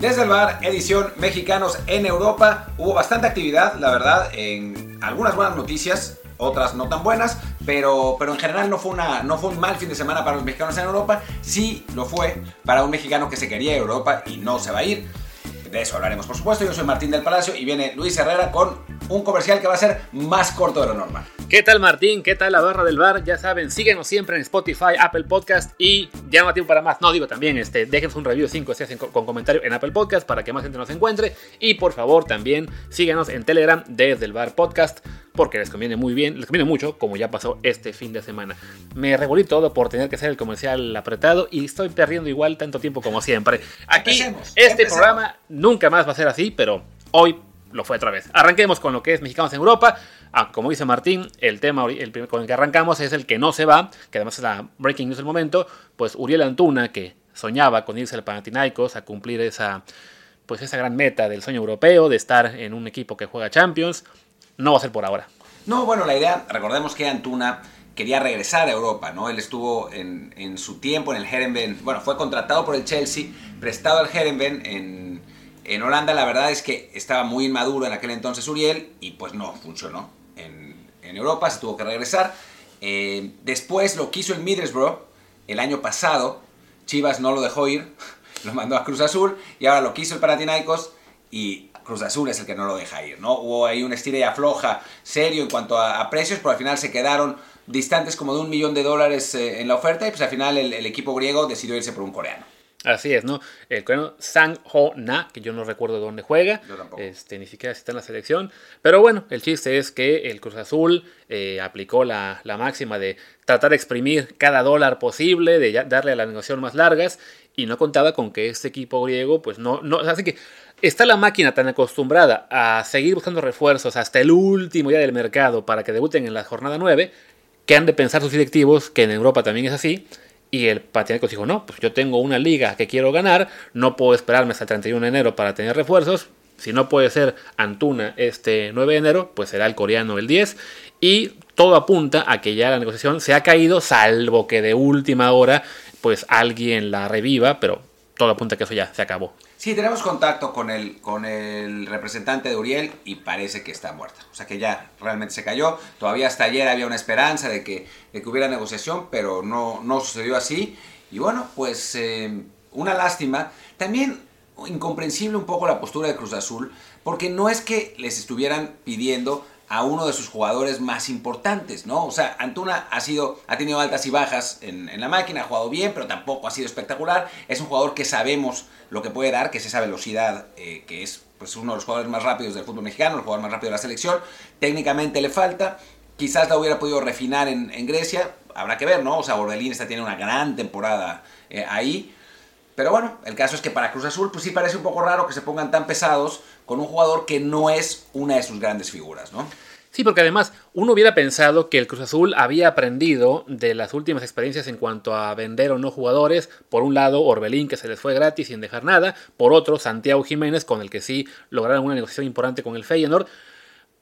Desde el bar, edición Mexicanos en Europa. Hubo bastante actividad, la verdad, en algunas buenas noticias, otras no tan buenas, pero, pero en general no fue, una, no fue un mal fin de semana para los mexicanos en Europa. Sí lo fue para un mexicano que se quería Europa y no se va a ir. De eso hablaremos, por supuesto. Yo soy Martín del Palacio y viene Luis Herrera con un comercial que va a ser más corto de lo normal. ¿Qué tal Martín? ¿Qué tal la barra del bar? Ya saben, síguenos siempre en Spotify, Apple Podcast y ya no hay tiempo para más. No, digo también, este, déjenos un review 5 si hacen con comentario en Apple Podcast para que más gente nos encuentre. Y por favor también síguenos en Telegram desde el bar podcast porque les conviene muy bien, les conviene mucho como ya pasó este fin de semana. Me revolí todo por tener que hacer el comercial apretado y estoy perdiendo igual tanto tiempo como siempre. Aquí, este programa nunca más va a ser así, pero hoy lo fue otra vez. Arranquemos con lo que es Mexicanos en Europa. Ah, como dice Martín, el tema con el que arrancamos es el que no se va, que además es la breaking news del momento. Pues Uriel Antuna, que soñaba con irse al Panathinaikos a cumplir esa, pues esa gran meta del sueño europeo de estar en un equipo que juega Champions, no va a ser por ahora. No, bueno, la idea, recordemos que Antuna quería regresar a Europa, ¿no? Él estuvo en, su tiempo en el Herenveen, bueno, fue contratado por el Chelsea, prestado al Herenveen en en Holanda la verdad es que estaba muy inmaduro en aquel entonces Uriel y pues no funcionó. En, Europa se tuvo que regresar. Eh, después lo quiso el Middlesbrough el año pasado. Chivas no lo dejó ir, lo mandó a Cruz Azul y ahora lo quiso el Panathinaikos y Cruz Azul es el que no lo deja ir, ¿no? Hubo ahí un estira y afloja serio en cuanto a, precios, pero al final se quedaron distantes como de un millón de dólares eh, en la oferta y pues al final el equipo griego decidió irse por un coreano. Así es, ¿no? El coreano Sang Ho Na, que yo no recuerdo dónde juega, este, ni siquiera está en la selección. Pero bueno, el chiste es que el Cruz Azul eh, aplicó la, máxima de tratar de exprimir cada dólar posible, de darle a la negociación más largas, y no contaba con que este equipo griego, pues no, no. Así que está la máquina tan acostumbrada a seguir buscando refuerzos hasta el último día del mercado para que debuten en la jornada 9, que han de pensar sus directivos, que en Europa también es así y el Panathinaikos dijo, no, pues yo tengo una liga que quiero ganar, no puedo esperarme hasta el 31 de enero para tener refuerzos. Si no puede ser Antuna este 9 de enero, pues será el coreano el 10. Y todo apunta a que ya la negociación se ha caído, salvo que de última hora, pues alguien la reviva, pero todo apunta a que eso ya se acabó. Sí, tenemos contacto con el, con el representante de Uriel y parece que está muerta. O sea que ya realmente se cayó. Todavía hasta ayer había una esperanza de que, de que hubiera negociación, pero no, no sucedió así. Y bueno, pues eh, una lástima. También incomprensible un poco la postura de Cruz Azul, porque no es que les estuvieran pidiendo a uno de sus jugadores más importantes, ¿no? O sea, Antuna ha sido, ha tenido altas y bajas en, la máquina, ha jugado bien, pero tampoco ha sido espectacular. Es un jugador que sabemos lo que puede dar, que es esa velocidad, eh, que es pues, uno de los jugadores más rápidos del fútbol mexicano, el jugador más rápido de la selección. Técnicamente le falta, quizás la hubiera podido refinar en, Grecia, habrá que ver, ¿no? O sea, Orbelín está teniendo una gran temporada eh, ahí. Pero bueno, el caso es que para Cruz Azul, pues sí parece un poco raro que se pongan tan pesados con un jugador que no es una de sus grandes figuras, ¿no? Sí, porque además uno hubiera pensado que el Cruz Azul había aprendido de las últimas experiencias en cuanto a vender o no jugadores. Por un lado, Orbelín, que se les fue gratis sin dejar nada. Por otro, Santiago Jiménez, con el que sí lograron una negociación importante con el Feyenoord.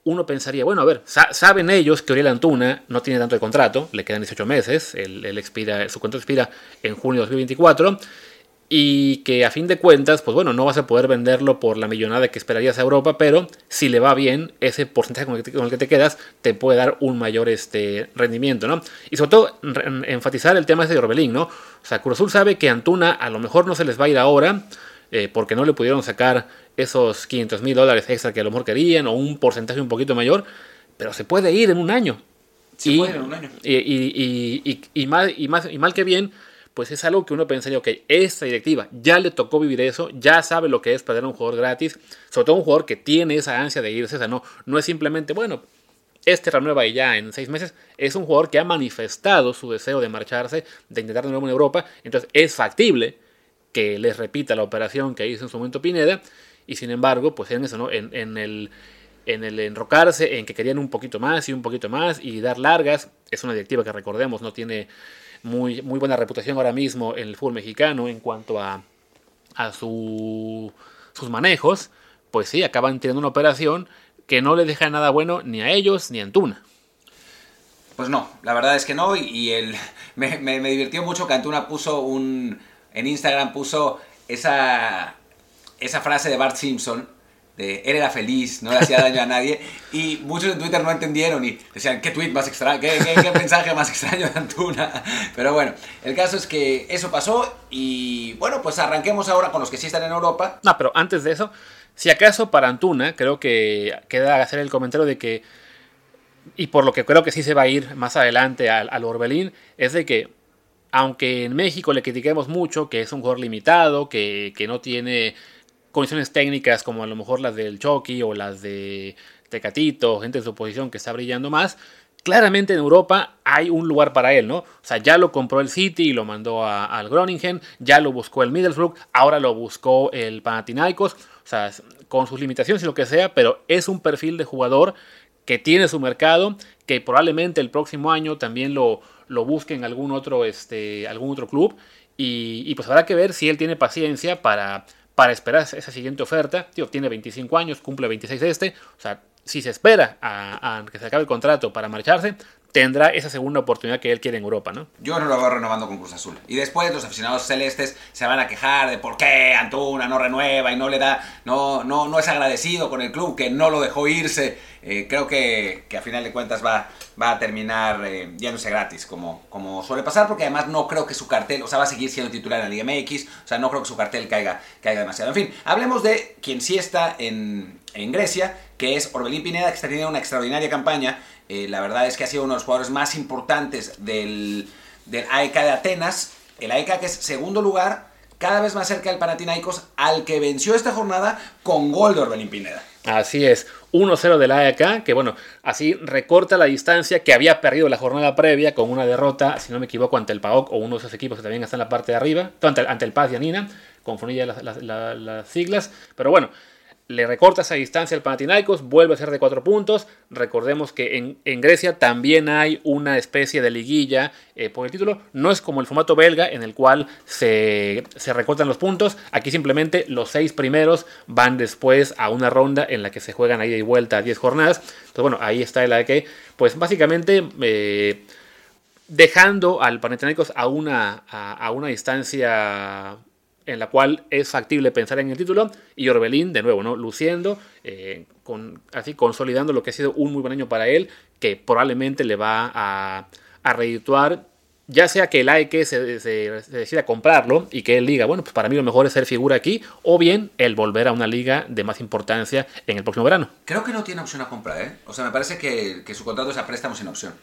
Uno pensaría, bueno, a ver, saben ellos que Oriel Antuna no tiene tanto de contrato, le quedan 18 meses, expira, su contrato expira en junio de 2024 y que a fin de cuentas, pues bueno, no vas a poder venderlo por la millonada que esperarías a Europa, pero si le va bien, ese porcentaje con el que te, quedas te puede dar un mayor este, rendimiento, ¿no? Y sobre todo, enfatizar el tema ese de Orbelín, ¿no? O sea, Cruz Azul sabe que Antuna a lo mejor no se les va a ir ahora, eh, porque no le pudieron sacar esos 500 mil dólares extra que a lo mejor querían, o un porcentaje un poquito mayor, pero se puede ir en un año. Se puede en un año. Y, y, y, mal, y, más, y mal que bien, pues es algo que uno pensaría, ok, esta directiva ya le tocó vivir eso, ya sabe lo que es perder a un jugador gratis, sobre todo un jugador que tiene esa ansia de irse, o sea, no, no es simplemente, bueno, este renueva y ya en seis meses, es un jugador que ha manifestado su deseo de marcharse, de intentar de nuevo en Europa, entonces es factible que les repita la operación que hizo en su momento Pineda, y sin embargo, pues en eso, ¿no? En, en el en el enrocarse, en que querían un poquito más y un poquito más y dar largas. Es una directiva que recordemos no tiene muy, muy buena reputación ahora mismo en el fútbol mexicano en cuanto a, a su, sus manejos, pues sí, acaban teniendo una operación que no le deja nada bueno ni a ellos ni a Antuna. Pues no, la verdad es que no, y, el, me, me, divirtió mucho que Antuna puso un, en Instagram puso esa, esa frase de Bart Simpson, de él era feliz, no le hacía daño a nadie, y muchos en Twitter no entendieron y decían, ¿qué tweet más extraño? ¿Qué, mensaje más extraño de Antuna? Pero bueno, el caso es que eso pasó y bueno, pues arranquemos ahora con los que sí están en Europa. No, pero antes de eso, si acaso para Antuna, creo que queda hacer el comentario de que, y por lo que creo que sí se va a ir más adelante al, Orbelín, es de que aunque en México le critiquemos mucho que es un jugador limitado, que, no tiene condiciones técnicas como a lo mejor las del Chucky o las de Tecatito, gente de su posición que está brillando más, claramente en Europa hay un lugar para él, ¿no? O sea, ya lo compró el City y lo mandó al Groningen, ya lo buscó el Middlesbrough, ahora lo buscó el Panathinaikos, o sea, con sus limitaciones y lo que sea, pero es un perfil de jugador que tiene su mercado, que probablemente el próximo año también lo, lo busque en algún otro, este, algún otro club. Y, pues habrá que ver si él tiene paciencia para, para esperar esa siguiente oferta. Tío, tiene 25 años, cumple 26 de este. O sea, si se espera a, que se acabe el contrato para marcharse, tendrá esa segunda oportunidad que él quiere en Europa, ¿no? Yo no lo veo renovando con Cruz Azul. Y después los aficionados celestes se van a quejar de por qué Antuna no renueva y no le da, no, no, no es agradecido con el club que no lo dejó irse. Eh, creo que, que, a final de cuentas va, va a terminar eh, yéndose gratis, como, como suele pasar, porque además no creo que su cartel, o sea, va a seguir siendo titular en la Liga MX, o sea, no creo que su cartel caiga, caiga demasiado. En fin, hablemos de quien sí está en, en Grecia, que es Orbelín Pineda, que está teniendo una extraordinaria campaña. Eh, la verdad es que ha sido uno de los jugadores más importantes del, del AEK de Atenas. El AEK que es segundo lugar, cada vez más cerca del Panathinaikos, al que venció esta jornada con gol de Orbelín Pineda. Así es, 1-0 del AEK, que bueno, así recorta la distancia que había perdido la jornada previa con una derrota, si no me equivoco, ante el PAOK o uno de esos equipos que también está en la parte de arriba, ante, ante el Paz y Anina, confundí ya las siglas, pero bueno, le recorta esa distancia al Panathinaikos, vuelve a ser de cuatro puntos. Recordemos que en, Grecia también hay una especie de liguilla eh, por el título. No es como el formato belga en el cual se, recortan los puntos. Aquí simplemente los seis primeros van después a una ronda en la que se juegan ahí de vuelta a 10 jornadas. Entonces, bueno, ahí está el que, pues básicamente eh, dejando al Panathinaikos a una, a una distancia en la cual es factible pensar en el título y Orbelín de nuevo no luciendo eh, con, así consolidando lo que ha sido un muy buen año para él que probablemente le va a, a redituar ya sea que el AEK se, se, decida comprarlo y que él diga, bueno, pues para mí lo mejor es ser figura aquí, o bien el volver a una liga de más importancia en el próximo verano. Creo que no tiene opción a compra, ¿eh? O sea, me parece que, que su contrato es a préstamo sin opción.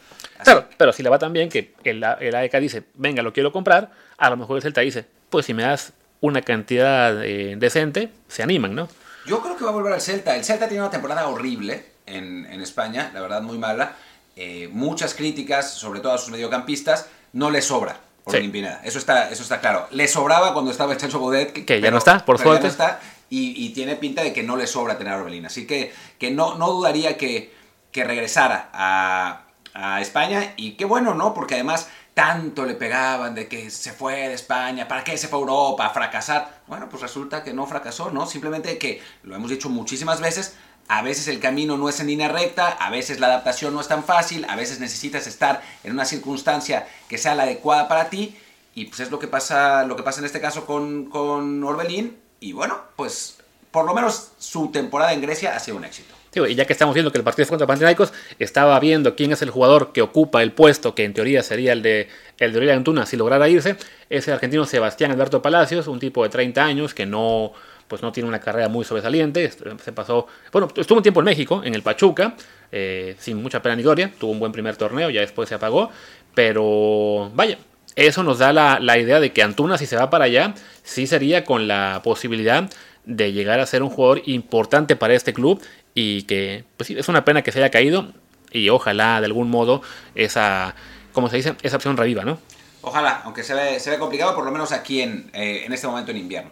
Claro, pero si le va tan bien que el, el AEK dice, venga, lo quiero comprar, a lo mejor el Celta dice, pues si me das una cantidad eh, decente, se animan, ¿no? Yo creo que va a volver al Celta. El Celta tiene una temporada horrible en, en España, la verdad muy mala. Eh, muchas críticas, sobre todo a sus mediocampistas, no le sobra por sí. Eso está, eso está claro. Le sobraba cuando estaba el Chacho Godet. Que, ya no está, por suerte. Ya no está, y, tiene pinta de que no le sobra tener a Orbelín. Así que, que no, no dudaría que, que regresara a, a España. Y qué bueno, ¿no? Porque además tanto le pegaban de que se fue de España, ¿para qué se fue a Europa a fracasar? Bueno, pues resulta que no fracasó, ¿no? Simplemente que, lo hemos dicho muchísimas veces, a veces el camino no es en línea recta, a veces la adaptación no es tan fácil, a veces necesitas estar en una circunstancia que sea la adecuada para ti, y pues es lo que pasa, lo que pasa en este caso con, con Orbelín, y bueno, pues por lo menos su temporada en Grecia ha sido un éxito y ya que estamos viendo que el partido contra Panathinaikos, estaba viendo quién es el jugador que ocupa el puesto que en teoría sería el de el de Antuna si lograra irse. Es el argentino Sebastián Alberto Palacios, un tipo de 30 años que no pues no tiene una carrera muy sobresaliente. Se pasó, bueno, estuvo un tiempo en México, en el Pachuca, eh, sin mucha pena ni gloria. Tuvo un buen primer torneo, ya después se apagó. Pero vaya, eso nos da la, la idea de que Antuna, si se va para allá, sí sería con la posibilidad de llegar a ser un jugador importante para este club y que pues sí, es una pena que se haya caído y ojalá de algún modo esa, como se dice, esa opción reviva, ¿no? Ojalá, aunque se ve, se ve complicado, por lo menos aquí en, eh, en este momento en invierno.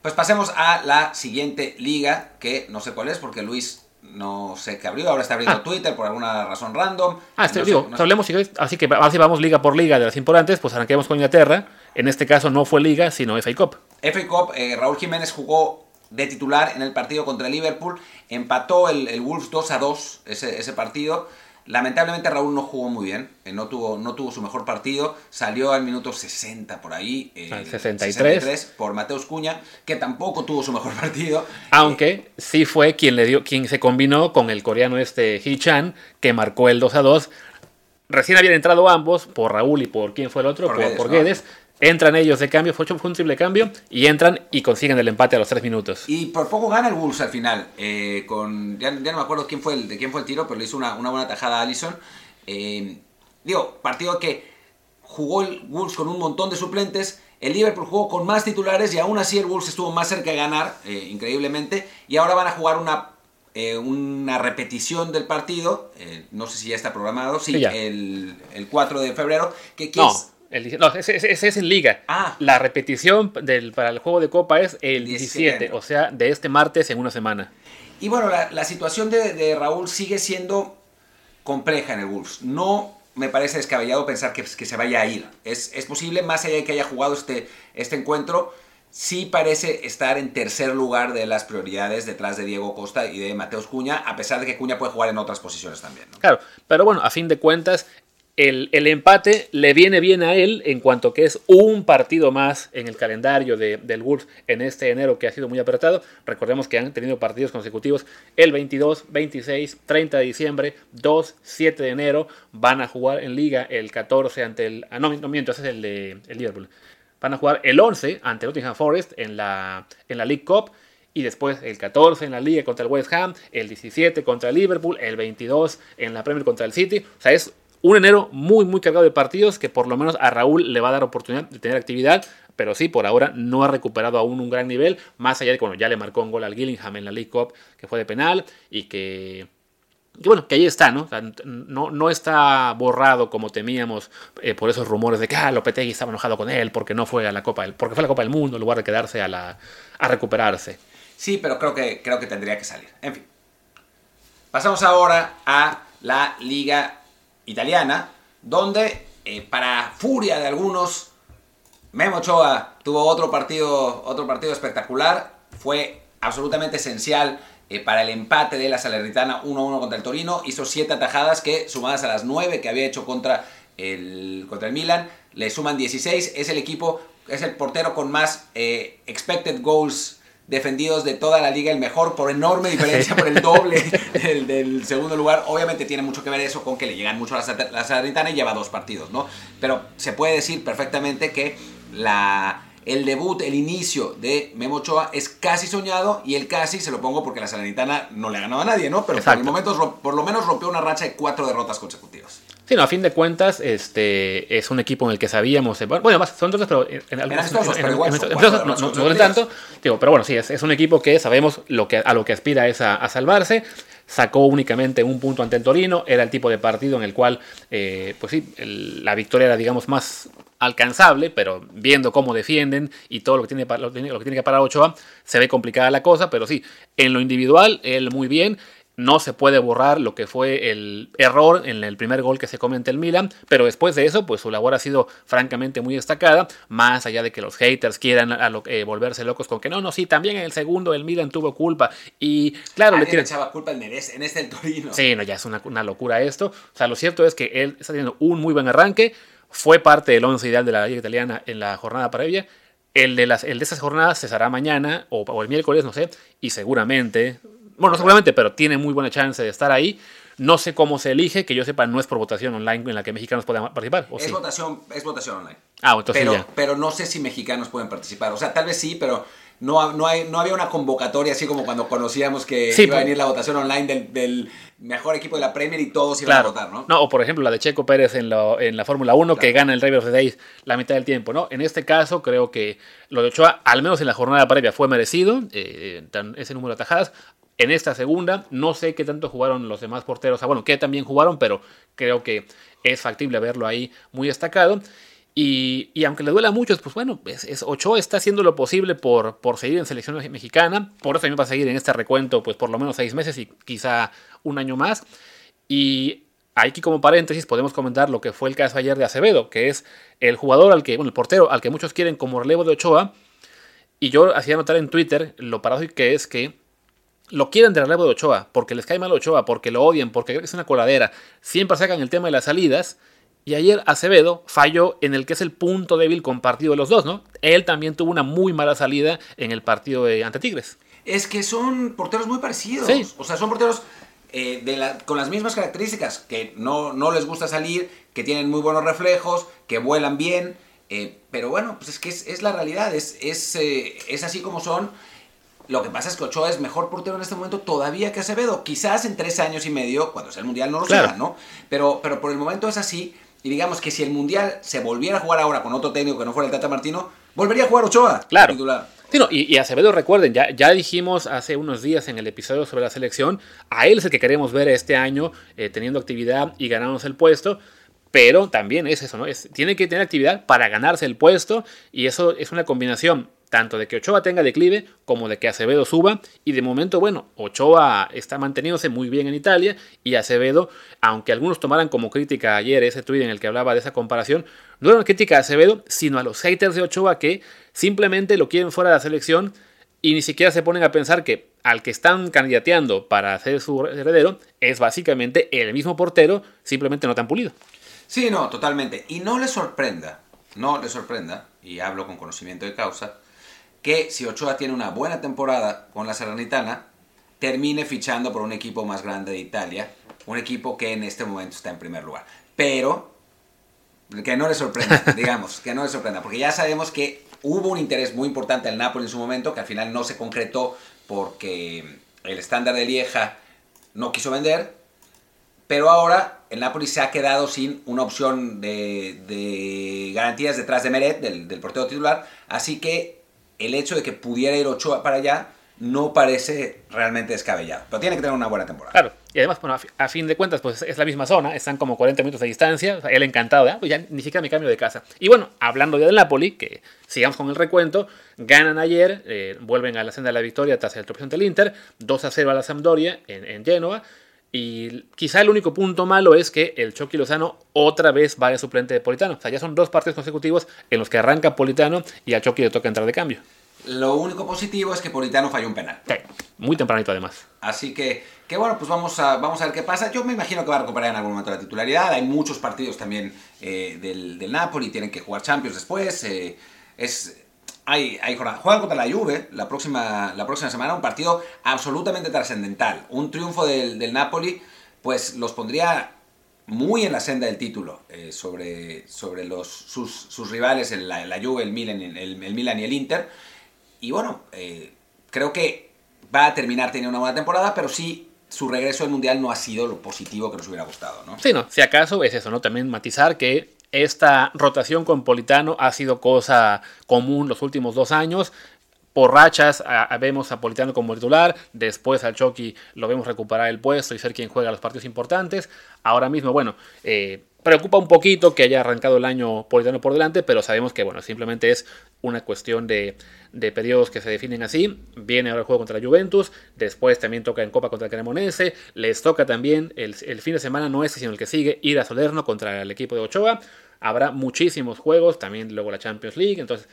Pues pasemos a la siguiente liga, que no sé cuál es, porque Luis no sé qué abrió, ahora está abriendo ah. Twitter por alguna razón random. Ah, este, digo, hablemos, así que así vamos liga por liga de las importantes, pues arranquemos con Inglaterra. En este caso no fue liga, sino FA Cup. FA Cup, eh, Raúl Jiménez jugó de titular en el partido contra Liverpool. Empató el, Wolves 2 a 2 ese, ese partido. Lamentablemente Raúl no jugó muy bien, eh, no, tuvo, no tuvo su mejor partido, salió al minuto 60 por ahí, 63. por Mateus Cuña, que tampoco tuvo su mejor partido. Aunque sí fue quien le dio, quien se combinó con el coreano este Hee-chan, que marcó el 2 a 2. Recién habían entrado ambos, por Raúl y por quién fue el otro, por, Guedes, Entran ellos de cambio, fue un triple cambio y entran y consiguen el empate a los tres minutos. Y por poco gana el Wolves al final. Eh, con, ya, no me acuerdo quién fue el, de quién fue el tiro, pero le hizo una, buena tajada a Allison. Eh, digo, partido que jugó el Wolves con un montón de suplentes. El Liverpool jugó con más titulares y aún así el Wolves estuvo más cerca de ganar, eh, increíblemente. Y ahora van a jugar una, una repetición del partido. no sé si ya está programado. Sí, el, el, 4 de febrero. Que, no no, ese, es en liga. Ah. La repetición del, para el juego de copa es el 17, o sea, de este martes en una semana. Y bueno, la, situación de, Raúl sigue siendo compleja en el Wolves. No me parece descabellado pensar que, que se vaya a ir. Es, es, posible, más allá de que haya jugado este, este encuentro, sí parece estar en tercer lugar de las prioridades detrás de Diego Costa y de Mateus Cuña, a pesar de que Cuña puede jugar en otras posiciones también. Claro, pero bueno, a fin de cuentas, el, empate le viene bien a él en cuanto que es un partido más en el calendario de, del Wolves en este enero que ha sido muy apretado. Recordemos que han tenido partidos consecutivos el 22, 26, 30 de diciembre, 2, 7 de enero. Van a jugar en liga el 14 ante el... Ah, no, no miento, ese es el de el Liverpool. Van a jugar el 11 ante Nottingham Forest en la, en la League Cup y después el 14 en la liga contra el West Ham, el 17 contra el Liverpool, el 22 en la Premier contra el City. O sea, es un enero muy, muy cargado de partidos que por lo menos a Raúl le va a dar oportunidad de tener actividad. Pero sí, por ahora no ha recuperado aún un gran nivel. Más allá de que ya le marcó un gol al Gillingham en la League Cup, que fue de penal. Y que bueno, que ahí está, ¿no? no, no está borrado como temíamos eh, por esos rumores de que ah, Lopetegui estaba enojado con él porque no fue a la Copa del, porque fue la Copa del Mundo en lugar de quedarse a, la, a recuperarse. Sí, pero creo que, creo que tendría que salir. En fin. Pasamos ahora a la Liga italiana, donde eh, para furia de algunos, Memo Ochoa tuvo otro partido, otro partido espectacular, fue absolutamente esencial eh, para el empate de la Salernitana 1-1 contra el Torino, hizo 7 atajadas que sumadas a las 9 que había hecho contra el, contra el Milan, le suman 16, es el equipo, es el portero con más eh, expected goals defendidos de toda la liga, el mejor por enorme diferencia, por el doble del, segundo lugar. Obviamente tiene mucho que ver eso con que le llegan mucho a la, la Salernitana y lleva dos partidos, ¿no? Pero se puede decir perfectamente que la, el debut, el inicio de Memo Ochoa es casi soñado y el casi se lo pongo porque la Salernitana no le ha ganado a nadie, ¿no? Pero por, el momento, por lo menos rompió una racha de cuatro derrotas consecutivas. Sí, no, a fin de cuentas, este es un equipo en el que sabíamos. Eh, bueno, más son dos, pero en algunos no, no, tanto. Digo, pero bueno, sí, es, es, un equipo que sabemos lo que, a lo que aspira es a, salvarse. Sacó únicamente un punto ante el Torino. Era el tipo de partido en el cual, eh, pues sí, la victoria era, digamos, más alcanzable, pero viendo cómo defienden y todo lo que tiene, lo, lo que tiene que parar Ochoa, se ve complicada la cosa, pero sí, en lo individual, él muy bien no se puede borrar lo que fue el error en el primer gol que se comete el Milan, pero después de eso, pues su labor ha sido francamente muy destacada, más allá de que los haters quieran eh, volverse locos con que no, no, sí, también en el segundo el Milan tuvo culpa y claro, le echaba culpa en, en este el Torino. Sí, no, ya es una, locura esto. O sea, lo cierto es que él está teniendo un muy buen arranque, fue parte del once ideal de la liga italiana en la jornada previa. El de, las, el de esas jornadas se hará mañana o, o el miércoles, no sé, y seguramente bueno, seguramente, pero tiene muy buena chance de estar ahí. No sé cómo se elige, que yo sepa, no es por votación online en la que mexicanos puedan participar. es, votación, es votación online. Ah, entonces pero, pero no sé si mexicanos pueden participar. O sea, tal vez sí, pero no, no, hay, no había una convocatoria así como cuando conocíamos que iba a pues. venir la votación online del, mejor equipo de la Premier y todos iban a votar, ¿no? No, o por ejemplo la de Checo Pérez en, en la Fórmula 1 que gana el Driver of the Day la mitad del tiempo, ¿no? En este caso creo que lo de Ochoa, al menos en la jornada previa, fue merecido, eh, ese número de atajadas en esta segunda. No sé qué tanto jugaron los demás porteros. Ah, bueno, que también jugaron, pero creo que es factible verlo ahí muy destacado. Y, aunque le duela a muchos, pues bueno, es, Ochoa está haciendo lo posible por, por seguir en selección mexicana. Por eso también va a seguir en este recuento, pues por lo menos seis meses y quizá un año más. Y aquí como paréntesis podemos comentar lo que fue el caso ayer de Acevedo, que es el jugador al que, bueno, el portero al que muchos quieren como relevo de Ochoa. Y yo hacía notar en Twitter lo paradójico que es que lo quieren de relevo de Ochoa, porque les cae mal Ochoa, porque lo odian, porque creen que es una coladera, siempre sacan el tema de las salidas. Y ayer Acevedo falló en el que es el punto débil compartido de los dos, ¿no? Él también tuvo una muy mala salida en el partido de ante Tigres. Es que son porteros muy parecidos. O sea, son porteros eh, con las mismas características, que no, no les gusta salir, que tienen muy buenos reflejos, que vuelan bien. Eh, pero bueno, pues es que es, la realidad, es, es, eh, es así como son. Lo que pasa es que Ochoa es mejor portero en este momento todavía que Acevedo. Quizás en tres años y medio, cuando sea el Mundial, no lo sea, ¿no? Pero, pero por el momento es así. Y digamos que si el Mundial se volviera a jugar ahora con otro técnico que no fuera el Tata Martino, volvería a jugar Ochoa. Claro. y, Acevedo, recuerden, ya, ya dijimos hace unos días en el episodio sobre la selección, a él es el que queremos ver este año eh, teniendo actividad y ganándonos el puesto. Pero también es eso, ¿no? Es, tiene que tener actividad para ganarse el puesto y eso es una combinación tanto de que Ochoa tenga declive como de que Acevedo suba. Y de momento, bueno, Ochoa está manteniéndose muy bien en Italia y Acevedo, aunque algunos tomaran como crítica ayer ese tweet en el que hablaba de esa comparación, no era una crítica a Acevedo, sino a los haters de Ochoa que simplemente lo quieren fuera de la selección y ni siquiera se ponen a pensar que al que están candidateando para ser su heredero es básicamente el mismo portero, simplemente no tan pulido. Sí, no, totalmente. Y no le sorprenda, no le sorprenda, y hablo con conocimiento de causa, que si Ochoa tiene una buena temporada con la Salernitana, termine fichando por un equipo más grande de Italia, un equipo que en este momento está en primer lugar. Pero que no le sorprenda, digamos, que no le sorprenda, porque ya sabemos que hubo un interés muy importante al Napoli en su momento, que al final no se concretó porque el estándar de Lieja no quiso vender, pero ahora el Napoli se ha quedado sin una opción de, garantías detrás de Meret, del, del portero titular, así que el hecho de que pudiera ir Ochoa para allá no parece realmente descabellado. Pero tiene que tener una buena temporada. Claro. Y además, bueno, a fin de cuentas, pues es la misma zona, están como 40 minutos de distancia. él encantado, ¿eh? pues ya ni siquiera me cambio de casa. Y bueno, hablando ya del Napoli, que sigamos con el recuento, ganan ayer, eh, vuelven a la senda de la victoria tras el tropezón del Inter, 2 a 0 a la Sampdoria en, en Genoa. Y quizá el único punto malo es que el Chucky Lozano otra vez vaya suplente de Politano. O sea, ya son dos partidos consecutivos en los que arranca Politano y a Chucky le toca entrar de cambio. Lo único positivo es que Politano falló un penal. Sí, muy tempranito además. Así que, que bueno, pues vamos a, vamos a ver qué pasa. Yo me imagino que va a recuperar en algún momento la titularidad. Hay muchos partidos también eh, del, del, Napoli, tienen que jugar Champions después. Eh, es, Juegan contra la Juve la próxima, la próxima semana, un partido absolutamente trascendental. Un triunfo del, Napoli, pues los pondría muy en la senda del título eh, sobre, sobre sus, sus rivales, el, la, Juve, el Milan, el, Milan y el Inter. Y bueno, eh, creo que va a terminar teniendo una buena temporada, pero sí su regreso al Mundial no ha sido lo positivo que nos hubiera gustado, ¿no? Sí, no, si acaso es eso, ¿no? También matizar que esta rotación con Politano ha sido cosa común los últimos dos años. Por rachas vemos a Politano como titular, después al Chucky lo vemos recuperar el puesto y ser quien juega los partidos importantes. Ahora mismo, bueno, eh, preocupa un poquito que haya arrancado el año Politano por delante, pero sabemos que bueno, simplemente es una cuestión de, de periodos que se definen así. Viene ahora el juego contra la Juventus, después también toca en Copa contra el Cremonese, les toca también el, el fin de semana, no este, sino el que sigue, ir a Solerno contra el equipo de Ochoa. Habrá muchísimos juegos, también luego la Champions League, entonces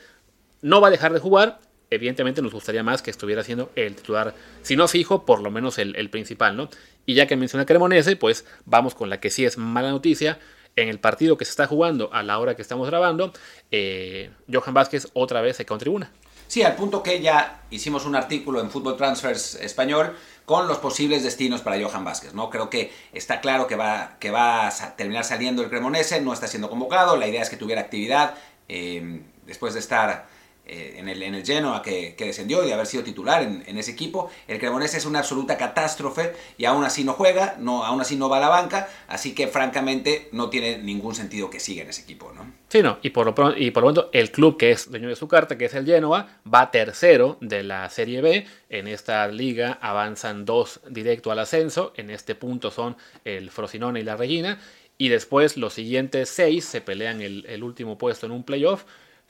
no va a dejar de jugar. Evidentemente nos gustaría más que estuviera siendo el titular, si no fijo, por lo menos el, principal, ¿no? Y ya que menciona Cremonese, pues vamos con la que sí es mala noticia. En el partido que se está jugando a la hora que estamos grabando, eh, Johan Vázquez otra vez se contribuna. Sí, al punto que ya hicimos un artículo en Fútbol Transfers Español con los posibles destinos para Johan Vázquez. ¿no? Creo que está claro que va, que va a terminar saliendo el Cremonese, no está siendo convocado, la idea es que tuviera actividad eh, después de estar eh, en, el, en el Genoa que, que, descendió y de haber sido titular en, ese equipo. El Cremonese es una absoluta catástrofe y aún así no juega, no, aún así no va a la banca, así que francamente no tiene ningún sentido que siga en ese equipo. ¿no? Sí, no, y por, lo pronto, y por lo tanto el club que es dueño de su carta, que es el Genoa, va tercero de la Serie B. En esta liga avanzan dos directo al ascenso, en este punto son el Frosinone y la Regina, y después los siguientes seis se pelean el, el último puesto en un playoff.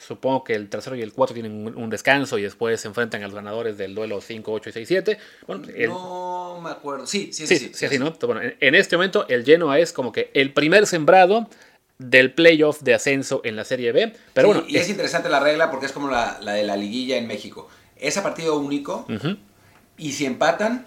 Supongo que el tercero y el cuarto tienen un, descanso y después se enfrentan a los ganadores del duelo 5, 8 y 6, 7. Bueno, no me acuerdo. Sí, sí, sí. sí, sí, sí ¿no? bueno, en, este momento el Genoa es como que el primer sembrado del playoff de ascenso en la Serie B. Pero bueno, y es, interesante la regla porque es como la, la, de la liguilla en México. Es a partido único y si empatan,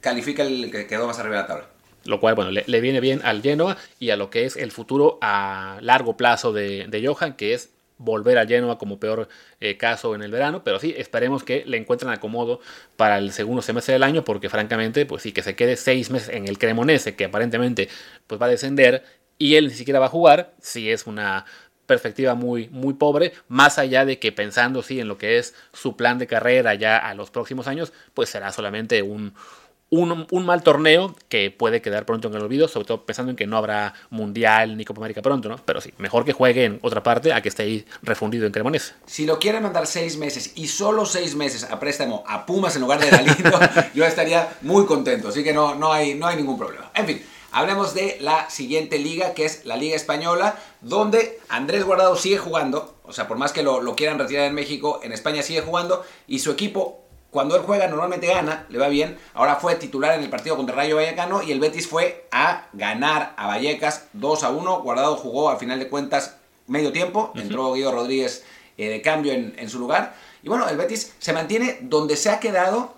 califica el que quedó más arriba de la tabla. Lo cual, bueno, le, viene bien al Genoa y a lo que es el futuro a largo plazo de, de Johan, que es volver a Genoa como peor eh, caso en el verano, pero sí, esperemos que le encuentren acomodo para el segundo semestre del año, porque francamente, pues sí, que se quede seis meses en el Cremonese, que aparentemente pues va a descender, y él ni siquiera va a jugar, sí es una perspectiva muy, muy pobre, más allá de que pensando sí en lo que es su plan de carrera ya a los próximos años, pues será solamente un, un, mal torneo que puede quedar pronto en el olvido, sobre todo pensando en que no habrá Mundial ni Copa América pronto, ¿no? Pero sí, mejor que juegue en otra parte a que esté ahí refundido en Cremonese. Si lo quieren mandar seis meses y solo seis meses a préstamo a Pumas en lugar de Galindo, yo estaría muy contento, así que no, no, hay, no hay ningún problema. En fin. Hablemos de la siguiente liga, que es la Liga Española, donde Andrés Guardado sigue jugando, o sea, por más que lo, lo quieran retirar en México, en España sigue jugando, y su equipo cuando él juega normalmente gana, le va bien. Ahora fue titular en el partido contra Rayo Vallecano y el Betis fue a ganar a Vallecas 2 a 1. Guardado jugó al final de cuentas medio tiempo. Entró Guido Rodríguez eh, de cambio en, en su lugar. Y bueno, el Betis se mantiene donde se ha quedado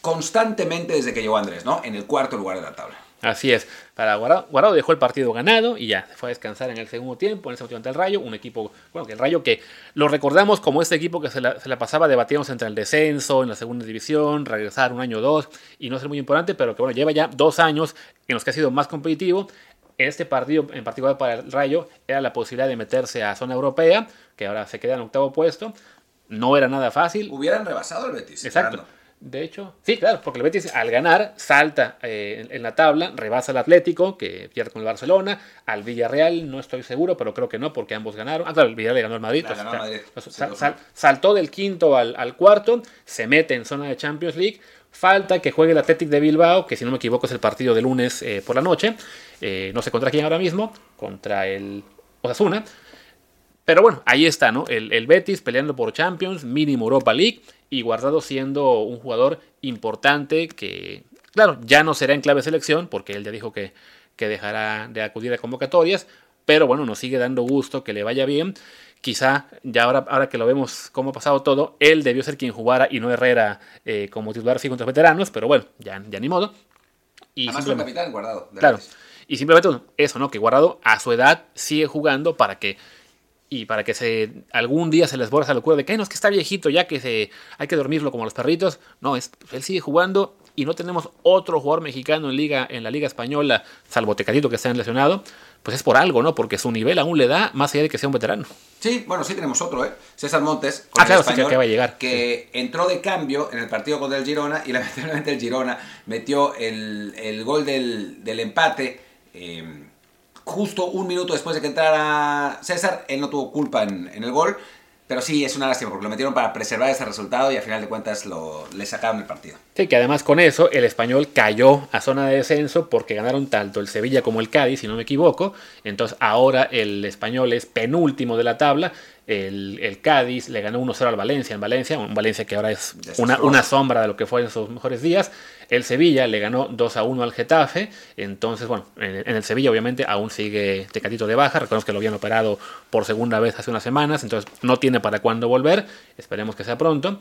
constantemente desde que llegó Andrés, ¿no? En el cuarto lugar de la tabla. Así es. Para Guardado, dejó el partido ganado y ya se fue a descansar en el segundo tiempo, en ese momento ante el Rayo, un equipo, bueno, que el Rayo que lo recordamos como este equipo que se la, pasaba debatiendo entre el descenso, en la segunda división, regresar un año o dos y no ser muy importante, pero que bueno, lleva ya dos años en los que ha sido más competitivo. Este partido en particular para el Rayo era la posibilidad de meterse a zona europea, que ahora se queda en octavo puesto. No era nada fácil. Hubieran rebasado el Betis. Exacto. De hecho, sí, claro, porque el Betis al ganar salta eh, en, la tabla, rebasa al Atlético, que pierde con el Barcelona, al Villarreal, no estoy seguro, pero creo que no, porque ambos ganaron. Ah, claro, el Villarreal ganó al Madrid. saltó del quinto al, cuarto, se mete en zona de Champions League. Falta que juegue el Athletic de Bilbao, que si no me equivoco es el partido de lunes eh, por la noche. Eh, no sé contra quién ahora mismo, contra el Osasuna. Pero bueno, ahí está, ¿no? El, el Betis peleando por Champions, mínimo Europa League y Guardado siendo un jugador importante que, claro, ya no será en clave selección, porque él ya dijo que, que dejará de acudir a convocatorias, pero bueno, nos sigue dando gusto que le vaya bien. Quizá ya ahora, ahora que lo vemos cómo ha pasado todo, él debió ser quien jugara y no Herrera eh, como titular sí contra veteranos, pero bueno, ya, ya ni modo. Y Además el capitán Guardado. Claro. Y simplemente eso, ¿no? Que Guardado a su edad sigue jugando para que y para que se algún día se les borre esa locura de que no es que está viejito ya que se hay que dormirlo como los perritos no es él sigue jugando y no tenemos otro jugador mexicano en liga en la liga española salvo Tecatito que está lesionado pues es por algo no porque su nivel aún le da más allá de que sea un veterano. Sí bueno sí tenemos otro eh César Montes ah claro español, que va a llegar que entró de cambio en el partido contra el Girona y lamentablemente el Girona metió el, el gol del, del empate eh, justo un minuto después de que entrara César, él no tuvo culpa en, el gol. Pero sí, es una lástima porque lo metieron para preservar ese resultado y al final de cuentas lo, le sacaron el partido. Sí, que además con eso el español cayó a zona de descenso porque ganaron tanto el Sevilla como el Cádiz, si no me equivoco. Entonces ahora el español es penúltimo de la tabla el, Cádiz le ganó 1-0 al Valencia en Valencia, un Valencia que ahora es una, una, sombra de lo que fue en sus mejores días. El Sevilla le ganó 2-1 al Getafe, entonces bueno, en, el Sevilla obviamente aún sigue Tecatito de baja, recordemos que lo habían operado por segunda vez hace unas semanas, entonces no tiene para cuándo volver, esperemos que sea pronto.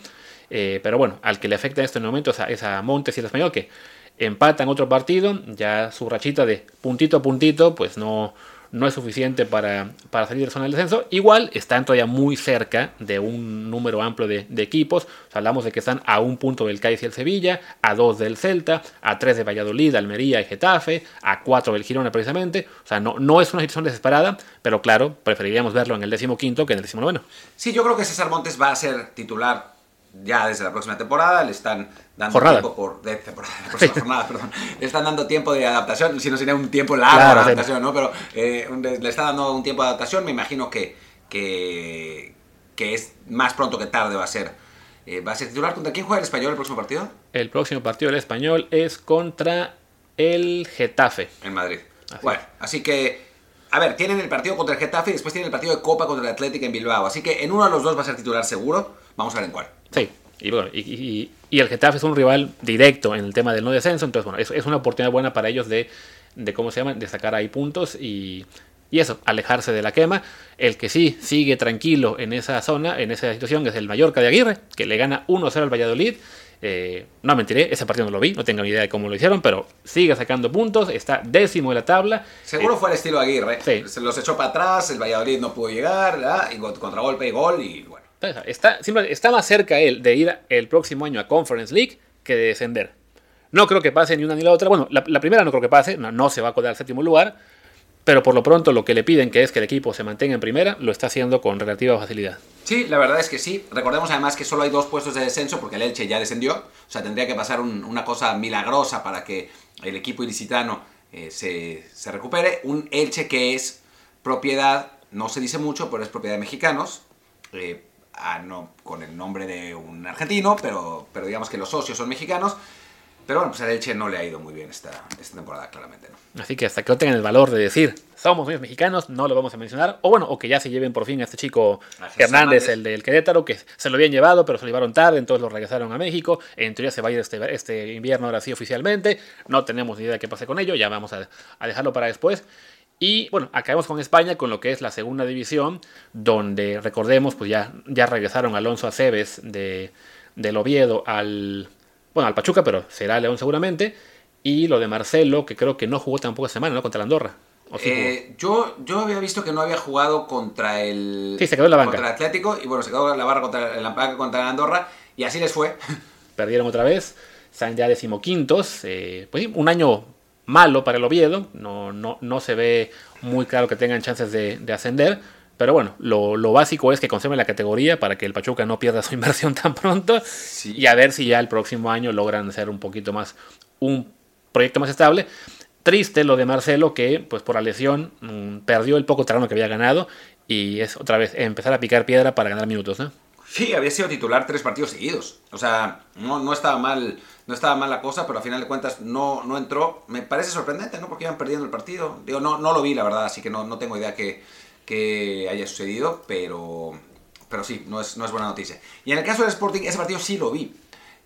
Eh, pero bueno, al que le afecta en este momento es a, Montes y el Español que empatan otro partido, ya su rachita de puntito a puntito, pues no, no es suficiente para, para salir de zona del descenso. Igual están todavía muy cerca de un número amplio de, equipos. hablamos de que están a un punto del Cádiz y el Sevilla, a dos del Celta, a tres de Valladolid, Almería y Getafe, a cuatro del Girona precisamente. O sea, no, no es una situación desesperada, pero claro, preferiríamos verlo en el décimo quinto que en el décimo noveno. Sí, yo creo que César Montes va a ser titular ya desde la próxima temporada. Le están dando tiempo por de temporada, jornada, perdón. Le están dando tiempo de adaptación, si no sería un tiempo largo de adaptación, ¿no? Pero eh, le está dando un tiempo de adaptación, me imagino que, que, que es más pronto que tarde va a ser. Eh, ¿Va a ser titular contra quién juega el español el próximo partido? El próximo partido del español es contra el Getafe. En Madrid. bueno, así que a ver, tienen el partido contra el Getafe y después tienen el partido de Copa contra el Atlético en Bilbao. Así que en uno de los dos va a ser titular seguro. Vamos a ver en cuál. Sí, y, bueno, y, el Getafe es un rival directo en el tema del no descenso, entonces bueno, es, una oportunidad buena para ellos de, de, ¿cómo se llama?, de sacar ahí puntos y, y eso, alejarse de la quema. El que sí sigue tranquilo en esa zona, en esa situación, es el Mallorca de Aguirre, que le gana 1-0 al Valladolid. Eh, no mentiré, ese partido no lo vi, no tengo ni idea de cómo lo hicieron, pero sigue sacando puntos, está décimo de la tabla. Seguro eh, fue el estilo Aguirre. Se los echó para atrás, el Valladolid no pudo llegar, ¿verdad? y contragolpe y gol, y bueno. Está, está más cerca él de ir el próximo año a Conference League que de descender. No creo que pase ni una ni la otra. Bueno, la, primera no creo que pase, no, se va a colar al séptimo lugar, pero por lo pronto lo que le piden, que es que el equipo se mantenga en primera, lo está haciendo con relativa facilidad. Sí, la verdad es que sí. Recordemos además que solo hay dos puestos de descenso porque el Elche ya descendió. O sea, tendría que pasar una cosa milagrosa para que el equipo ilicitano eh, se, se, recupere. Un Elche que es propiedad, no se dice mucho, pero es propiedad de mexicanos. Eh, no, con el nombre de un argentino, pero, pero digamos que los socios son mexicanos. Pero bueno, pues a Elche no le ha ido muy bien esta, esta temporada, claramente. ¿no? Así que hasta que no tengan el valor de decir, somos mexicanos, no lo vamos a mencionar. O bueno, o que ya se lleven por fin a este chico Hernández, el del Querétaro, que se lo habían llevado, pero se lo llevaron tarde, entonces lo regresaron a México. En teoría se va a ir este, este invierno ahora sí oficialmente. No tenemos ni idea de qué pase con ello, ya vamos a, a dejarlo para después. Y bueno, acabamos con España, con lo que es la segunda división, donde recordemos, pues ya, ya regresaron Alonso Aceves de, del Oviedo al, bueno, al Pachuca, pero será León seguramente. Y lo de Marcelo, que creo que no jugó tampoco semana, ¿no? Contra la Andorra. Eh, yo, yo había visto que no había jugado contra el, sí, se quedó en la banca. contra el Atlético y bueno, se quedó en la barra contra, la banca contra la Andorra y así les fue. Perdieron otra vez, están ya decimoquintos. Eh, pues un año malo para el Oviedo, no, no, no se ve muy claro que tengan chances de, ascender. Pero bueno, lo, básico es que conserven la categoría para que el Pachuca no pierda su inversión tan pronto. Y a ver si ya el próximo año logran ser un poquito más un proyecto más estable. Triste lo de Marcelo, que pues por la lesión mm, perdió el poco terreno que había ganado. Y es otra vez empezar a picar piedra para ganar minutos. ¿no? Sí, había sido titular tres partidos seguidos. O sea, no, no estaba mal no estaba mal la cosa, pero al final de cuentas no, no entró. Me parece sorprendente, ¿no? Porque iban perdiendo el partido. Digo, no, no lo vi, la verdad, así que no, no tengo idea que, que haya sucedido, pero, pero sí, no es, no es buena noticia. Y en el caso del Sporting, ese partido sí lo vi.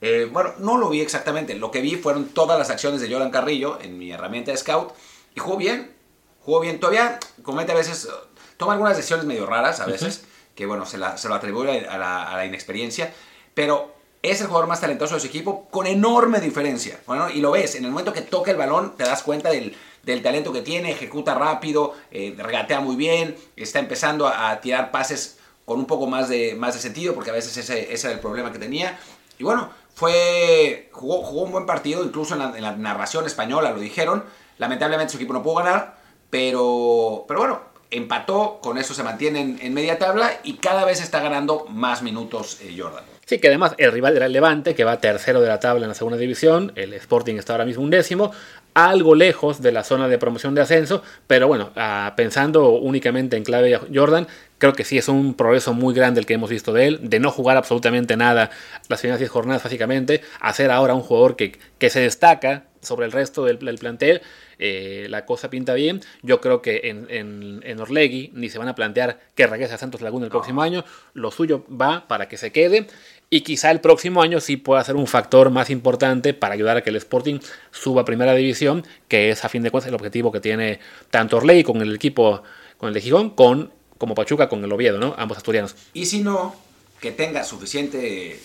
Eh, bueno, no lo vi exactamente. Lo que vi fueron todas las acciones de Jordan Carrillo en mi herramienta de scout. Y jugó bien. Jugó bien. Todavía comete a veces. Toma algunas decisiones medio raras a veces. Que bueno, se, la, se lo atribuye a la, a la inexperiencia. Pero es el jugador más talentoso de su equipo con enorme diferencia. Bueno, y lo ves, en el momento que toca el balón te das cuenta del, talento que tiene, ejecuta rápido, eh, regatea muy bien, está empezando a, tirar pases con un poco más de, más de sentido, porque a veces ese, era el problema que tenía. Y bueno, fue, jugó, jugó un buen partido, incluso en la, narración española lo dijeron. Lamentablemente su equipo no pudo ganar, pero, pero bueno, empató, con eso se mantiene en, media tabla y cada vez está ganando más minutos eh, Jordan. Sí, que además el rival era el Levante, que va tercero de la tabla en la segunda división, el Sporting está ahora mismo un décimo, algo lejos de la zona de promoción de ascenso, pero bueno, ah, pensando únicamente en clave Jordan, creo que sí es un progreso muy grande el que hemos visto de él, de no jugar absolutamente nada las primeras 10 jornadas básicamente, hacer ahora un jugador que, que se destaca sobre el resto del, plantel, eh, la cosa pinta bien. Yo creo que en, en, en, Orlegui ni se van a plantear que regrese a Santos Laguna el próximo año. Lo suyo va para que se quede. Y quizá el próximo año sí pueda ser un factor más importante para ayudar a que el Sporting suba a primera división, que es a fin de cuentas el objetivo que tiene tanto Orley con el equipo, con el de Gijón, con, como Pachuca con el Oviedo, ¿no? Ambos asturianos. Y si no, que tenga suficiente,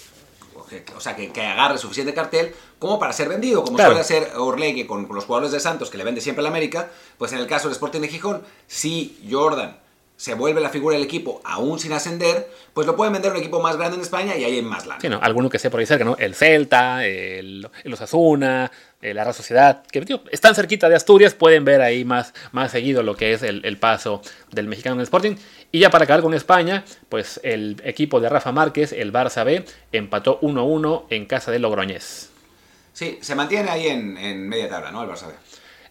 o sea, que, agarre suficiente cartel como para ser vendido, como suele hacer Orlegui con, con los jugadores de Santos, que le vende siempre a la América, pues en el caso del Sporting de Gijón, si Jordan se vuelve la figura del equipo aún sin ascender, pues lo pueden vender un equipo más grande en España y ahí hay más lana. Sí, alguno que esté por ahí cerca, ¿no? El Celta, el, el Osasuna, la Real Sociedad, que están cerquita de Asturias, pueden ver ahí más, más seguido lo que es el, paso del mexicano en el Sporting. Y ya para acabar con España, pues el equipo de Rafa Márquez, el Barça B, empató 1-1 en casa de Logroñés. Sí, se mantiene ahí en, en media tabla, ¿no? El Barça B.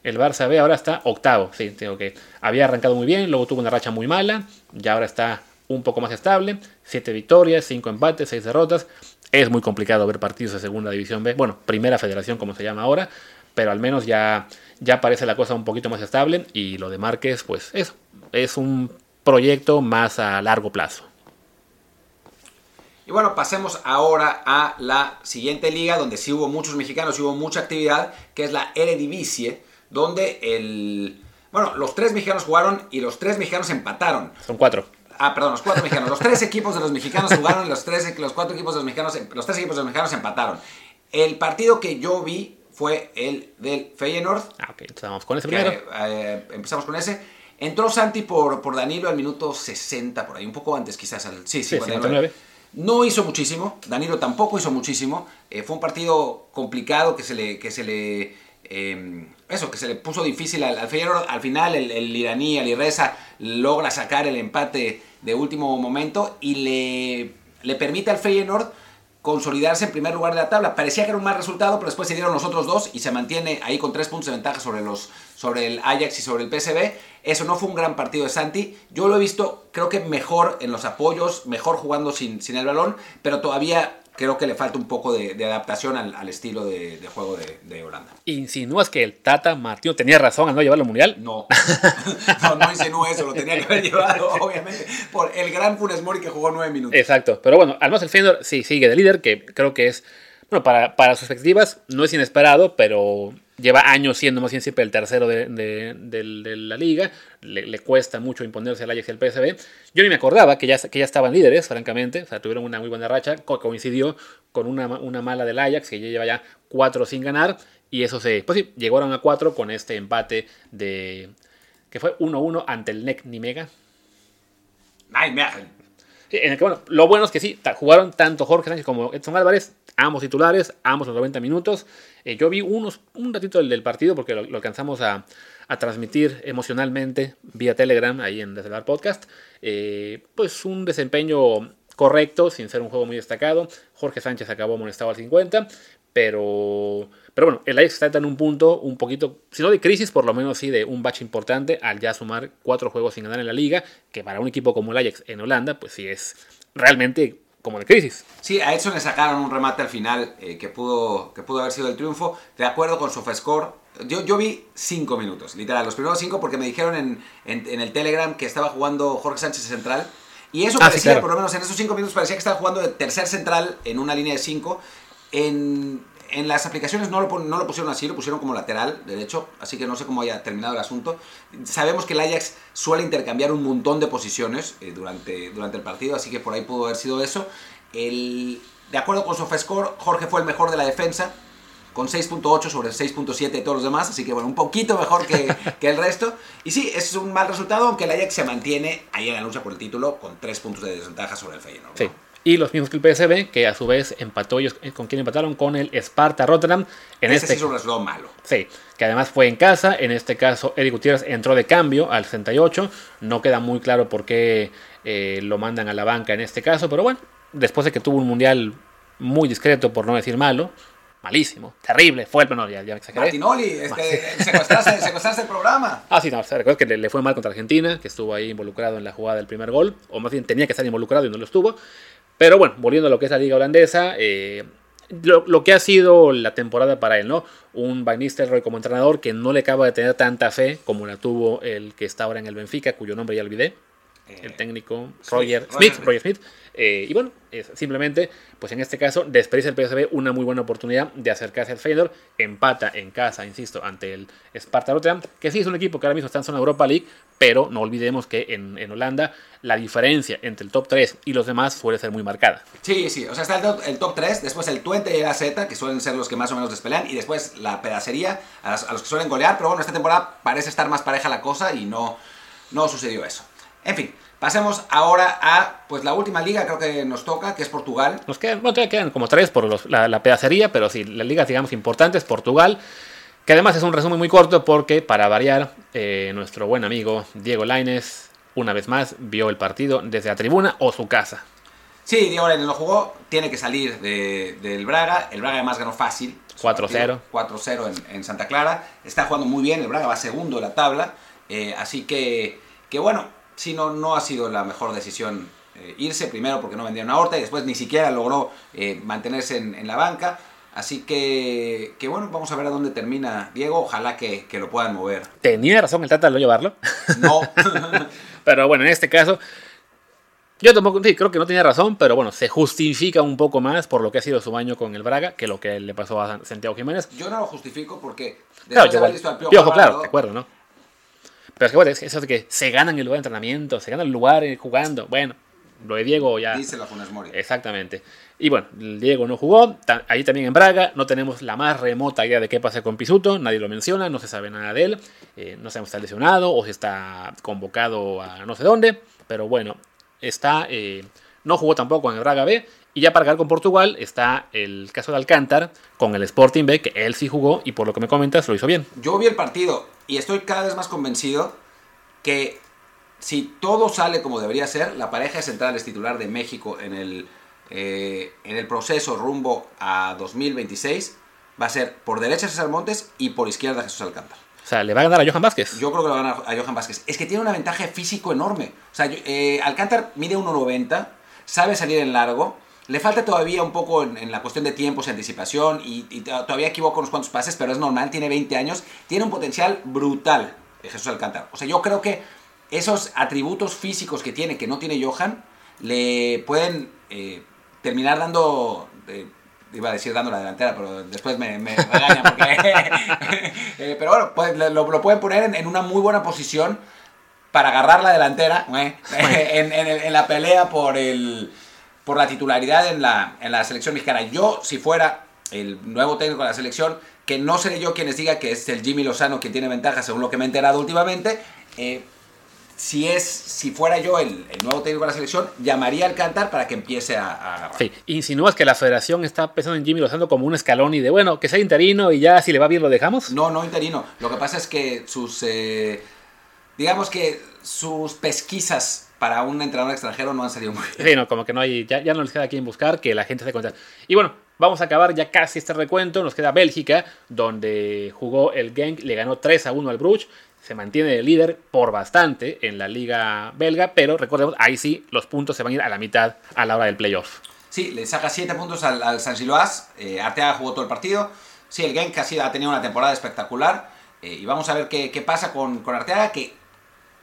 El Barça B ahora está octavo, tengo que. Había arrancado muy bien, luego tuvo una racha muy mala, ya ahora está un poco más estable. Siete victorias, cinco empates, seis derrotas. Es muy complicado ver partidos de segunda división B, bueno, primera federación como se llama ahora, pero al menos ya, ya parece la cosa un poquito más estable y lo de Márquez, pues eso, es un proyecto más a largo plazo. Y bueno, pasemos ahora a la siguiente liga, donde sí hubo muchos mexicanos, y hubo mucha actividad, que es la Eredivisie donde el... Bueno, los tres mexicanos jugaron y los tres mexicanos empataron. Son cuatro. Ah, perdón, los cuatro mexicanos. Los tres equipos de los mexicanos jugaron y los, tres, los cuatro equipos de los mexicanos, los tres equipos de los mexicanos empataron. El partido que yo vi fue el del Feyenoord. Ah, ok, empezamos con ese primero. Eh, empezamos con ese. Entró Santi por, por Danilo al minuto 60, por ahí, un poco antes quizás. Al, sí, sí, 59. No hizo muchísimo, Danilo tampoco hizo muchísimo. Eh, fue un partido complicado que se le, que se le em, eso, que se le puso difícil al, Feyenoord. Al final el, el iraní, el Irreza, logra sacar el empate de último momento y le, le permite al Feyenoord consolidarse en primer lugar de la tabla. Parecía que era un mal resultado, pero después se dieron los otros dos y se mantiene ahí con tres puntos de ventaja sobre, los, sobre el Ajax y sobre el PSV. Eso no fue un gran partido de Santi. Yo lo he visto, creo que mejor en los apoyos, mejor jugando sin, sin el balón, pero todavía creo que le falta un poco de, adaptación al, estilo de, juego de, Holanda. ¿Insinúas que el Tata Martino tenía razón al no llevarlo al Mundial? No, no, no insinúo eso, lo tenía que haber llevado, obviamente, por el gran Funes Mori que jugó nueve minutos. Exacto, pero bueno, al menos el Feyenoord sí sigue de líder, que creo que es, bueno, para, para sus expectativas no es inesperado, pero lleva años siendo más bien siempre el tercero de, la liga, le, cuesta mucho imponerse al Ajax y al PSV. Yo ni me acordaba que ya, que ya estaban líderes, francamente, o sea, tuvieron una muy buena racha, coincidió con una, una mala del Ajax, que ya lleva ya cuatro sin ganar, y eso se, pues sí, llegaron a cuatro con este empate de, que fue 1-1 ante el NEC Nimega. Me en el que, bueno, lo bueno es que sí, jugaron tanto Jorge Sánchez como Edson Álvarez, ambos titulares, ambos los 90 minutos. Eh, yo vi unos, un ratito del, del partido porque lo, alcanzamos a, transmitir emocionalmente vía Telegram, ahí en Desde el Bar Podcast. Eh, pues un desempeño correcto, sin ser un juego muy destacado. Jorge Sánchez acabó amonestado al 50, pero, pero bueno, el Ajax está en un punto un poquito, si no de crisis, por lo menos sí de un bache importante al ya sumar cuatro juegos sin ganar en la liga, que para un equipo como el Ajax en Holanda, pues sí es realmente como de crisis. Sí, a Edson le sacaron un remate al final eh, que, pudo, que pudo haber sido el triunfo. De acuerdo con SofaScore, yo, yo vi cinco minutos, literal, los primeros cinco porque me dijeron en, en, el Telegram que estaba jugando Jorge Sánchez central. Y eso ah, parecía, por lo menos en esos cinco minutos, parecía que estaba jugando de tercer central en una línea de cinco. En, en las aplicaciones no lo, no lo pusieron así, lo pusieron como lateral derecho, así que no sé cómo haya terminado el asunto. Sabemos que el Ajax suele intercambiar un montón de posiciones eh, durante, durante el partido, así que por ahí pudo haber sido eso. El, de acuerdo con Sofascore, Jorge fue el mejor de la defensa, con 6.8 sobre 6.7 de todos los demás, así que bueno, un poquito mejor que, que, el resto. Y sí, es un mal resultado, aunque el Ajax se mantiene ahí en la lucha por el título con 3 puntos de desventaja sobre el Feyenoord. Sí. Y los mismos que el PSV, que a su vez empató ellos eh, con quien empataron con el Sparta Rotterdam. En Ese este sí es un malo. Sí, que además fue en casa. En este caso, Eric Gutiérrez entró de cambio al 68. No queda muy claro por qué eh, lo mandan a la banca en este caso, pero bueno, después de que tuvo un mundial muy discreto, por no decir malo, malísimo, terrible, fue el menor, ya, ya exageré. Martinoli, este, secuestraste, el programa. Ah, sí, no, recuerdo que le, fue mal contra Argentina, que estuvo ahí involucrado en la jugada del primer gol, o más bien tenía que estar involucrado y no lo estuvo. Pero bueno, volviendo a lo que es la liga holandesa, eh, lo, que ha sido la temporada para él, ¿no? Un Van Nistelrooy como entrenador que no le acaba de tener tanta fe como la tuvo el que está ahora en el Benfica, cuyo nombre ya olvidé. El técnico Roger Smith, Roger Smith. Eh, y bueno, simplemente, pues en este caso, desperdicia el PSV una muy buena oportunidad de acercarse al Feyenoord. Empata en casa, insisto, ante el Sparta Rotterdam, que sí es un equipo que ahora mismo está en zona Europa League, pero no olvidemos que en, en, Holanda la diferencia entre el top 3 y los demás suele ser muy marcada. Sí, sí, o sea, está el top, el top 3, después el Twente y la Z, que suelen ser los que más o menos despelean, y después la pedacería, a, a los que suelen golear, pero bueno, esta temporada parece estar más pareja la cosa y no, no sucedió eso. En fin, Pasemos ahora a pues la última liga, creo que nos toca, que es Portugal. Nos quedan, bueno, quedan como tres por la, pedacería, pero sí, las ligas, digamos, importantes, Portugal, que además es un resumen muy corto porque, para variar, eh, nuestro buen amigo Diego Laines, una vez más, vio el partido desde la tribuna o su casa. Sí, Diego Laines lo jugó, tiene que salir del Braga, el Braga además ganó fácil. 4-0. 4-0 en, Santa Clara, está jugando muy bien, el Braga va segundo de la tabla, eh, así que, que bueno, si no, no ha sido la mejor decisión eh, irse, primero porque no vendía una horta y después ni siquiera logró eh, mantenerse en, la banca. Así que, que, bueno, vamos a ver a dónde termina Diego. Ojalá que, que lo puedan mover. ¿Tenía razón el Tata de no llevarlo? No. pero bueno, en este caso, yo tampoco, sí, creo que no tenía razón, pero bueno, se justifica un poco más por lo que ha sido su baño con el Braga que lo que le pasó a Santiago Jiménez. Yo no lo justifico porque claro, yo, Piojo, claro, de acuerdo, ¿no? Pero es que, bueno, eso de que se ganan el lugar de entrenamiento, se ganan el lugar jugando. Bueno, lo de Diego ya... Dice la Funes Mori. Exactamente. Y bueno, Diego no jugó, ahí también en Braga, no tenemos la más remota idea de qué pasa con Pisuto, nadie lo menciona, no se sabe nada de él, eh, no sabemos si está lesionado o si está convocado a no sé dónde, pero bueno, está, eh, no jugó tampoco en el Braga B, y ya para acabar con Portugal está el caso de Alcántar con el Sporting B, que él sí jugó y por lo que me comentas lo hizo bien. Yo vi el partido y estoy cada vez más convencido que si todo sale como debería ser, la pareja central es titular de México en el, eh, en el proceso rumbo a 2026 va a ser por derecha César Montes y por izquierda Jesús Alcántara. O sea, ¿le va a ganar a Johan Vázquez? Yo creo que le va a ganar a Johan Vázquez. Es que tiene una ventaja físico enorme. O sea, eh, Alcántara mide 1,90, sabe salir en largo, le falta todavía un poco en, la cuestión de tiempos y anticipación y, todavía equivoca unos cuantos pases, pero es normal, tiene 20 años, tiene un potencial brutal Jesús Alcántara. O sea, yo creo que esos atributos físicos que tiene, que no tiene Johan, le pueden eh, terminar dando... Eh, iba a decir dando la delantera, pero después me, me regañan porque... Eh, pero bueno, pues, lo, pueden poner en, una muy buena posición para agarrar la delantera en, la pelea por el por la titularidad en la, en la selección mexicana. Yo, si fuera el nuevo técnico de la selección, que no seré yo quien les diga que es el Jimmy Lozano quien tiene ventaja, según lo que me he enterado últimamente, eh, si es si fuera yo el, nuevo técnico de la selección, llamaría al Cantar para que empiece a, a Sí, insinúas que la federación está pensando en Jimmy Lozano como un escalón y de, bueno, que sea interino y ya si le va bien lo dejamos. No, no interino. Lo que pasa es que sus, eh, digamos que sus pesquisas para un entrenador extranjero no han salido muy bien. Sí, no, como que no hay, ya, no les queda a quién buscar, que la gente se cuenta. Y bueno, vamos a acabar ya casi este recuento. Nos queda Bélgica, donde jugó el Genk, le ganó 3 a 1 al Bruges. Se mantiene el líder por bastante en la liga belga, pero recordemos, ahí sí, los puntos se van a ir a la mitad a la hora del playoff. Sí, le saca 7 puntos al, San Giloas. Eh, Arteaga jugó todo el partido. Sí, el Genk casi ha tenido una temporada espectacular. Eh, y vamos a ver qué, qué pasa con, con Arteaga, que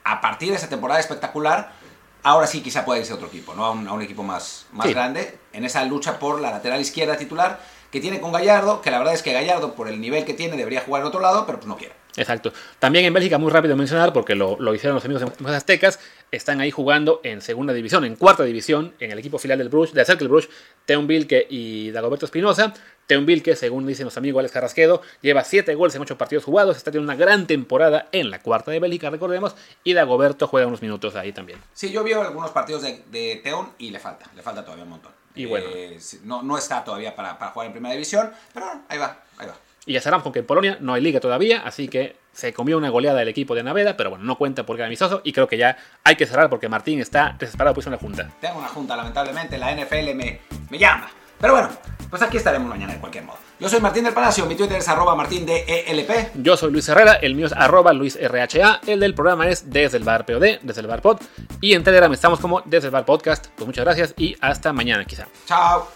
a partir de esa temporada espectacular ahora sí quizá puede irse a otro equipo, ¿no? A un, equipo más, más grande, en esa lucha por la lateral izquierda titular que tiene con Gallardo, que la verdad es que Gallardo, por el nivel que tiene, debería jugar en otro lado, pero pues no quiere. Exacto. También en Bélgica, muy rápido mencionar, porque lo, hicieron los amigos de aztecas, están ahí jugando en segunda división, en cuarta división, en el equipo filial del Bruges, de Cercle Bruges, Teun Vilke y Dagoberto Espinosa. Teun Vilke, según dicen los amigos Alex Carrasquedo, lleva 7 goles en 8 partidos jugados, está teniendo una gran temporada en la cuarta de Bélgica, recordemos, y Dagoberto juega unos minutos ahí también. Sí, yo vi algunos partidos de, de Teun y le falta, le falta todavía un montón. Y bueno. Eh, no, no está todavía para, para jugar en primera división, pero ahí va, ahí va. Y ya sabemos que en Polonia no hay liga todavía, así que se comió una goleada el equipo de Naveda, pero bueno, no cuenta porque era amistoso y creo que ya hay que cerrar porque Martín está desesperado por una junta. Tengo una junta, lamentablemente, la NFL me, me llama. Pero bueno, pues aquí estaremos mañana de cualquier modo. Yo soy Martín del Palacio, mi Twitter es arroba martín de ELP. Yo soy Luis Herrera, el mío es arroba Luis RHA, el del programa es desde el bar POD, desde el bar pod, y en Telegram estamos como desde el bar podcast. Pues muchas gracias y hasta mañana quizá. Chao.